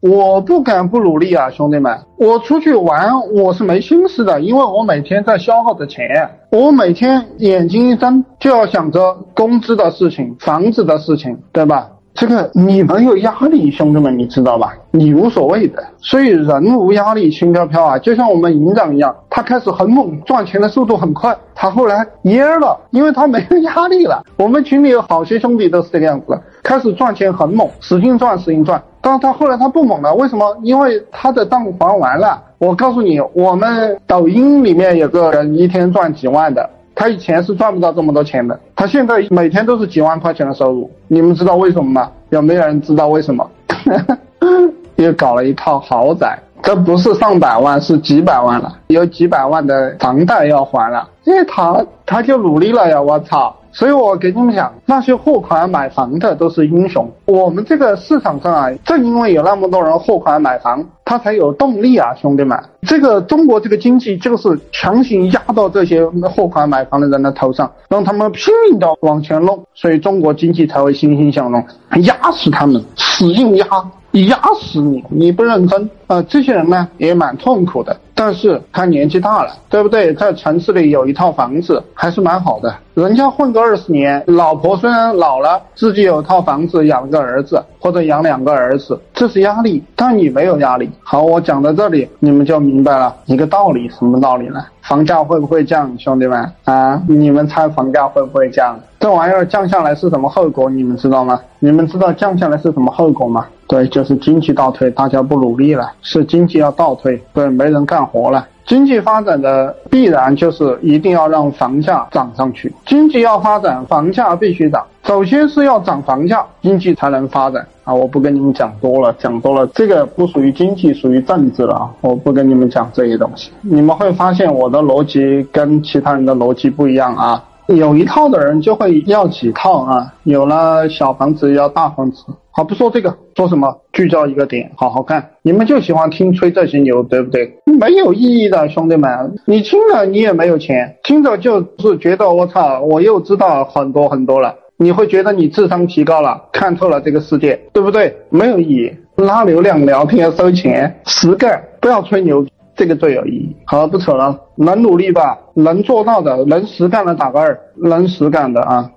我不敢不努力啊，兄弟们！我出去玩我是没心思的，因为我每天在消耗着钱，我每天眼睛一睁就要想着工资的事情、房子的事情，对吧？这个你没有压力，兄弟们，你知道吧？你无所谓的，所以人无压力轻飘飘啊，就像我们营长一样，他开始很猛，赚钱的速度很快，他后来蔫了，因为他没有压力了。我们群里有好些兄弟都是这个样子，开始赚钱很猛，使劲赚，使劲赚，但是他后来他不猛了，为什么？因为他的账还完了。我告诉你，我们抖音里面有个人一天赚几万的。他以前是赚不到这么多钱的，他现在每天都是几万块钱的收入。你们知道为什么吗？有没有人知道为什么？又搞了一套豪宅，这不是上百万，是几百万了，有几百万的房贷要还了。因为他他就努力了呀，我操！所以我给你们讲，那些货款买房的都是英雄。我们这个市场上啊，正因为有那么多人货款买房，他才有动力啊，兄弟们。这个中国这个经济就是强行压到这些货款买房的人的头上，让他们拼命的往前弄，所以中国经济才会欣欣向荣，压死他们，使劲压。压死你！你不认真啊！这些人呢也蛮痛苦的，但是他年纪大了，对不对？在城市里有一套房子，还是蛮好的。人家混个二十年，老婆虽然老了，自己有套房子，养个儿子或者养两个儿子，这是压力，但你没有压力。好，我讲到这里，你们就明白了一个道理，什么道理呢？房价会不会降，兄弟们啊？你们猜房价会不会降？这玩意儿降下来是什么后果？你们知道吗？你们知道降下来是什么后果吗？对，就是经济倒退，大家不努力了，是经济要倒退，对，没人干活了。经济发展的必然就是一定要让房价涨上去。经济要发展，房价必须涨。首先是要涨房价，经济才能发展啊！我不跟你们讲多了，讲多了这个不属于经济，属于政治了啊！我不跟你们讲这些东西。你们会发现我的逻辑跟其他人的逻辑不一样啊。有一套的人就会要几套啊，有了小房子要大房子。好，不说这个，说什么？聚焦一个点，好好看。你们就喜欢听吹这些牛，对不对？没有意义的，兄弟们，你听了你也没有钱，听着就是觉得我操，我又知道很多很多了。你会觉得你智商提高了，看透了这个世界，对不对？没有意义，拉流量聊天收钱，实干，不要吹牛。这个最有意义。好，不扯了，能努力吧？能做到的，能实干的打个二，能实干的啊。